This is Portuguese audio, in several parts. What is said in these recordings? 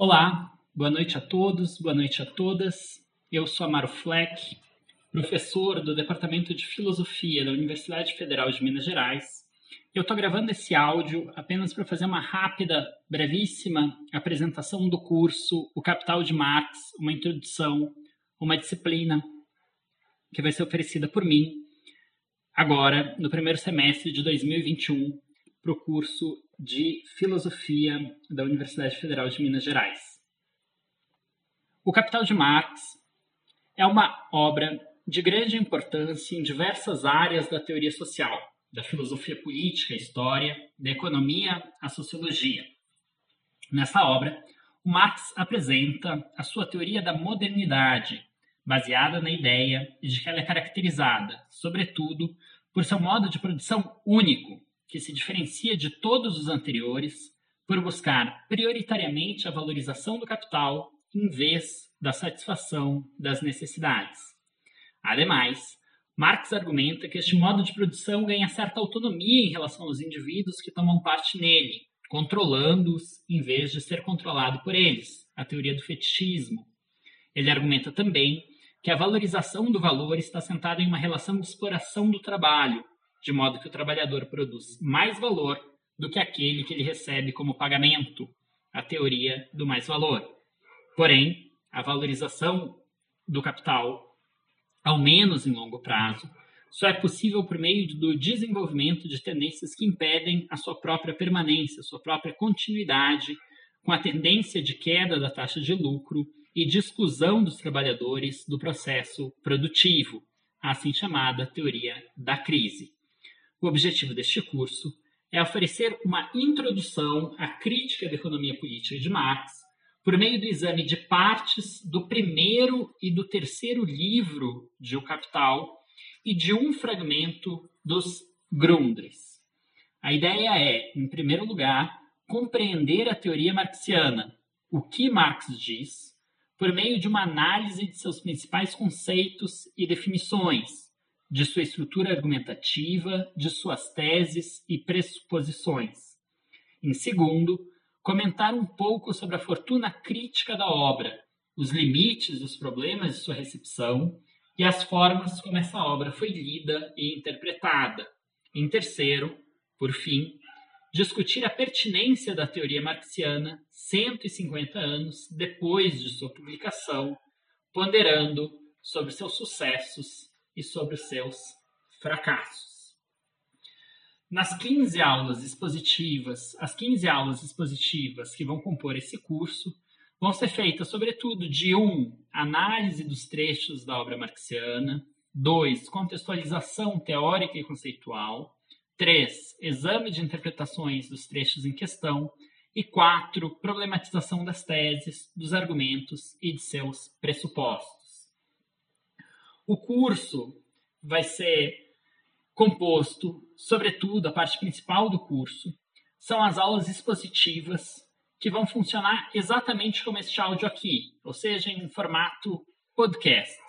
Olá, boa noite a todos, boa noite a todas. Eu sou Amaro Fleck, professor do Departamento de Filosofia da Universidade Federal de Minas Gerais. Eu estou gravando esse áudio apenas para fazer uma rápida, brevíssima apresentação do curso O Capital de Marx, uma introdução, uma disciplina que vai ser oferecida por mim agora, no primeiro semestre de 2021, para o curso de Filosofia da Universidade Federal de Minas Gerais. O Capital de Marx é uma obra de grande importância em diversas áreas da teoria social, da filosofia política, história, da economia, a sociologia. Nessa obra, o Marx apresenta a sua teoria da modernidade, baseada na ideia de que ela é caracterizada, sobretudo, por seu modo de produção único, que se diferencia de todos os anteriores por buscar prioritariamente a valorização do capital em vez da satisfação das necessidades. Ademais, Marx argumenta que este modo de produção ganha certa autonomia em relação aos indivíduos que tomam parte nele, controlando-os em vez de ser controlado por eles, a teoria do fetichismo. Ele argumenta também que a valorização do valor está sentada em uma relação de exploração do trabalho, de modo que o trabalhador produz mais valor do que aquele que ele recebe como pagamento, a teoria do mais valor. Porém, a valorização do capital, ao menos em longo prazo, só é possível por meio do desenvolvimento de tendências que impedem a sua própria permanência, sua própria continuidade, com a tendência de queda da taxa de lucro e de exclusão dos trabalhadores do processo produtivo, a assim chamada teoria da crise. O objetivo deste curso é oferecer uma introdução à crítica da economia política de Marx por meio do exame de partes do primeiro e do terceiro livro de O Capital e de um fragmento dos Grundrisse. A ideia é, em primeiro lugar, compreender a teoria marxiana, o que Marx diz, por meio de uma análise de seus principais conceitos e definições, de sua estrutura argumentativa, de suas teses e pressuposições. Em segundo, comentar um pouco sobre a fortuna crítica da obra, os limites os problemas de sua recepção e as formas como essa obra foi lida e interpretada. Em terceiro, por fim, discutir a pertinência da teoria marxiana 150 anos depois de sua publicação, ponderando sobre seus sucessos e sobre os seus fracassos. Nas 15 aulas expositivas, as 15 aulas expositivas que vão compor esse curso vão ser feitas, sobretudo, de 1. Um, análise dos trechos da obra marxiana. 2. Contextualização teórica e conceitual. 3. Exame de interpretações dos trechos em questão. E 4. Problematização das teses, dos argumentos e de seus pressupostos. O curso vai ser composto, sobretudo, a parte principal do curso, são as aulas expositivas que vão funcionar exatamente como este áudio aqui, ou seja, em formato podcast.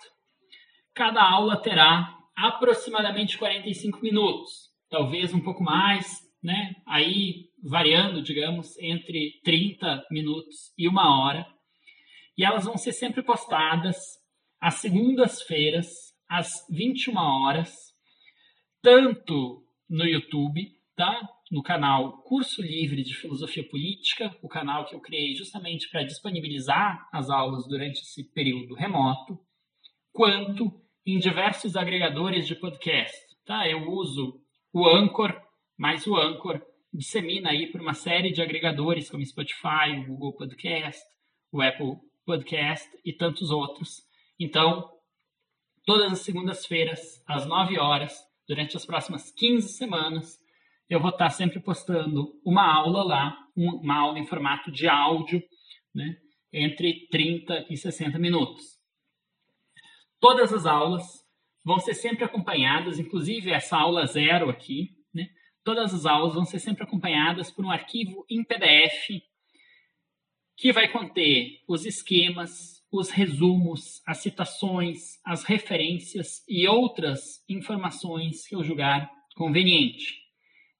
Cada aula terá aproximadamente 45 minutos, talvez um pouco mais, né? Aí variando, digamos, entre 30 minutos e uma hora. E elas vão ser sempre postadas às segundas-feiras, às 21 horas, tanto no YouTube, tá? No canal Curso Livre de Filosofia Política, o canal que eu criei justamente para disponibilizar as aulas durante esse período remoto, quanto em diversos agregadores de podcast, tá? Eu uso o Anchor, mas o Anchor dissemina aí por uma série de agregadores como Spotify, o Google Podcast, o Apple Podcast e tantos outros. Então, todas as segundas-feiras, às 9 horas, durante as próximas 15 semanas, eu vou estar sempre postando uma aula lá, uma aula em formato de áudio, né, entre 30 e 60 minutos. Todas as aulas vão ser sempre acompanhadas, inclusive essa aula zero aqui, né, todas as aulas vão ser sempre acompanhadas por um arquivo em PDF que vai conter os esquemas, os resumos, as citações, as referências e outras informações que eu julgar conveniente.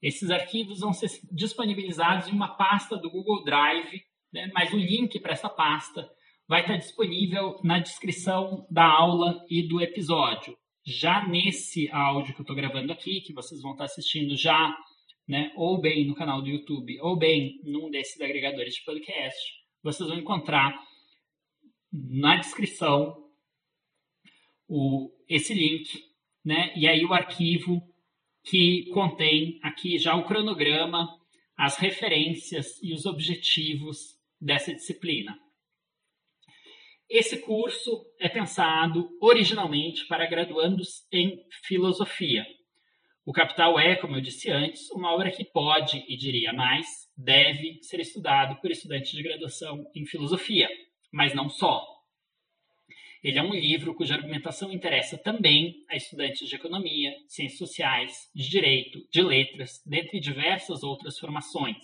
Esses arquivos vão ser disponibilizados em uma pasta do Google Drive né? mas o link para essa pasta vai estar disponível na descrição da aula e do episódio. Já nesse áudio que eu estou gravando aqui, que vocês vão estar assistindo já, né, ou bem no canal do YouTube, ou bem num desses agregadores de podcast, vocês vão encontrar na descrição o, esse link, né, e aí o arquivo que contém aqui já o cronograma, as referências e os objetivos dessa disciplina. Esse curso é pensado originalmente para graduandos em filosofia. O Capital é, como eu disse antes, uma obra que pode, e diria mais, deve ser estudado por estudantes de graduação em filosofia, mas não só. Ele é um livro cuja argumentação interessa também a estudantes de economia, ciências sociais, de direito, de letras, dentre diversas outras formações.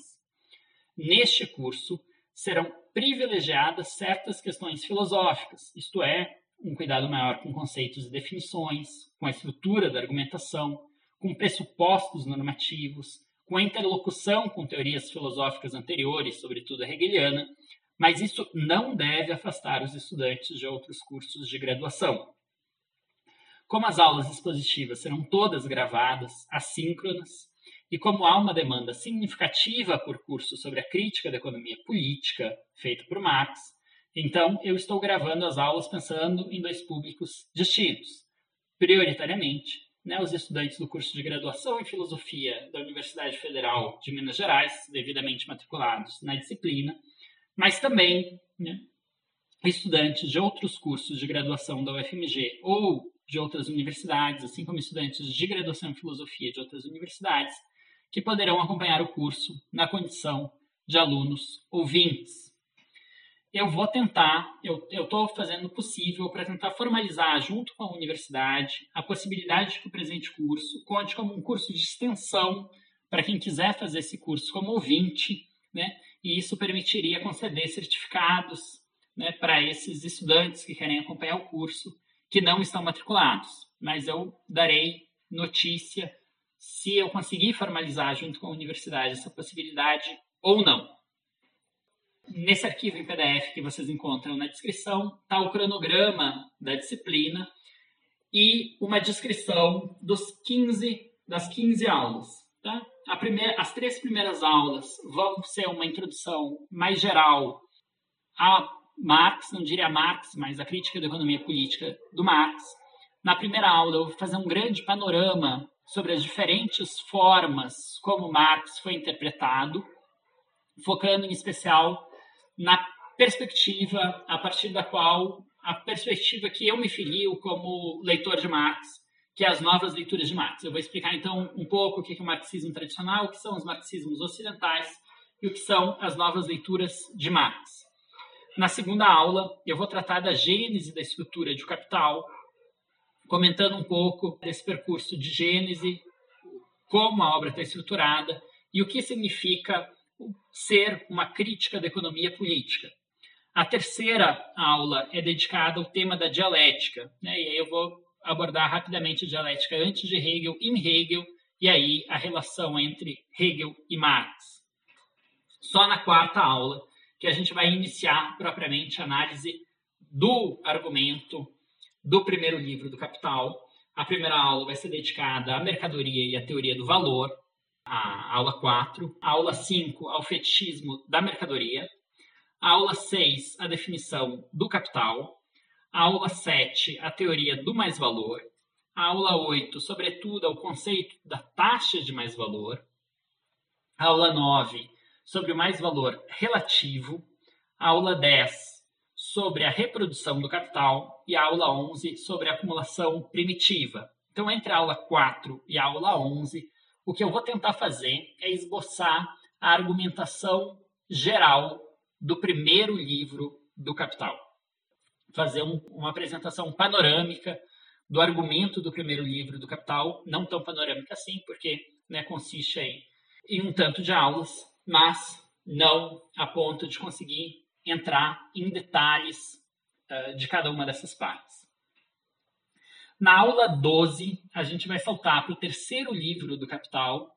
Neste curso serão privilegiadas certas questões filosóficas, isto é, um cuidado maior com conceitos e definições, com a estrutura da argumentação, com pressupostos normativos, com a interlocução com teorias filosóficas anteriores, sobretudo a hegeliana, mas isso não deve afastar os estudantes de outros cursos de graduação. Como as aulas expositivas serão todas gravadas, assíncronas, e como há uma demanda significativa por curso sobre a crítica da economia política feito por Marx, então eu estou gravando as aulas pensando em dois públicos distintos. Prioritariamente, né, os estudantes do curso de graduação em filosofia da Universidade Federal de Minas Gerais, devidamente matriculados na disciplina, mas também né, estudantes de outros cursos de graduação da UFMG ou de outras universidades, assim como estudantes de graduação em filosofia de outras universidades, que poderão acompanhar o curso na condição de alunos ouvintes. Eu vou tentar, eu estou fazendo o possível para tentar formalizar, junto com a universidade, a possibilidade de que o presente curso conte como um curso de extensão para quem quiser fazer esse curso como ouvinte, né? E isso permitiria conceder certificados né, para esses estudantes que querem acompanhar o curso que não estão matriculados. Mas eu darei notícia se eu conseguir formalizar junto com a universidade essa possibilidade ou não. Nesse arquivo em PDF que vocês encontram na descrição está o cronograma da disciplina e uma descrição dos 15 das 15 aulas. Tá? Primeira, as três primeiras aulas vão ser uma introdução mais geral a Marx, não diria Marx, mas a crítica da economia política do Marx. Na primeira aula, eu vou fazer um grande panorama sobre as diferentes formas como Marx foi interpretado, focando em especial na perspectiva a partir da qual a perspectiva que eu me filio como leitor de Marx que é as novas leituras de Marx. Eu vou explicar então um pouco o que é o marxismo tradicional, o que são os marxismos ocidentais e o que são as novas leituras de Marx. Na segunda aula, eu vou tratar da gênese da estrutura de Capital, comentando um pouco desse percurso de gênese, como a obra está estruturada e o que significa ser uma crítica da economia política. A terceira aula é dedicada ao tema da dialética, né? e aí eu vou abordar rapidamente a dialética antes de Hegel, em Hegel, e aí a relação entre Hegel e Marx. Só na quarta aula que a gente vai iniciar propriamente a análise do argumento do primeiro livro do Capital. A primeira aula vai ser dedicada à mercadoria e à teoria do valor, a aula 4. A aula 5, ao fetichismo da mercadoria. A aula 6, a definição do capital. A aula 7, a teoria do mais-valor. A aula 8, sobretudo, ao conceito da taxa de mais-valor. A aula 9, sobre o mais-valor relativo. A aula 10, sobre a reprodução do capital. E a aula 11, sobre a acumulação primitiva. Então, entre a aula 4 e a aula 11, o que eu vou tentar fazer é esboçar a argumentação geral do primeiro livro do Capital fazer um, uma apresentação panorâmica do argumento do primeiro livro do Capital, não tão panorâmica assim, porque né, consiste em, em um tanto de aulas, mas não a ponto de conseguir entrar em detalhes uh, de cada uma dessas partes. Na aula 12, a gente vai saltar para o terceiro livro do Capital,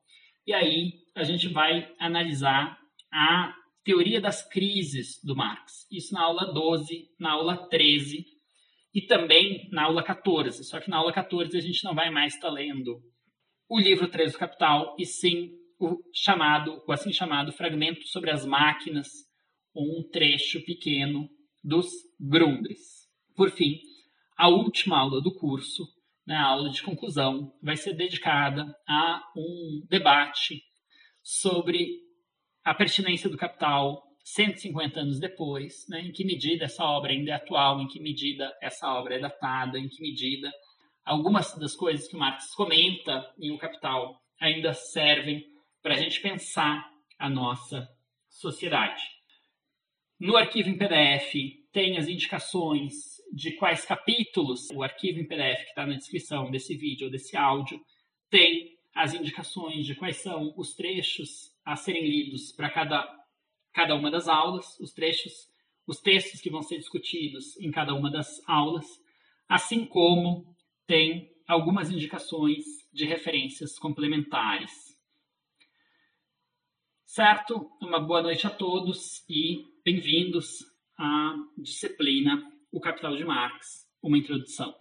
e aí a gente vai analisar a teoria das crises do Marx. Isso na aula 12, na aula 13 e também na aula 14. Só que na aula 14 a gente não vai mais estar lendo o livro 3 do Capital, e sim o chamado, o assim chamado fragmento sobre as máquinas, um trecho pequeno dos Grundris. Por fim, a última aula do curso, né, a aula de conclusão, vai ser dedicada a um debate sobre a pertinência do capital 150 anos depois, né, em que medida essa obra ainda é atual, em que medida essa obra é datada, em que medida algumas das coisas que o Marx comenta em O Capital ainda servem para a gente pensar a nossa sociedade. No arquivo em PDF tem as indicações de quais capítulos o arquivo em PDF que está na descrição desse vídeo ou desse áudio tem as indicações de quais são os trechos a serem lidos para cada, cada uma das aulas, os trechos, os textos que vão ser discutidos em cada uma das aulas, assim como tem algumas indicações de referências complementares. Certo? Uma boa noite a todos e bem-vindos à disciplina O Capital de Marx, uma introdução.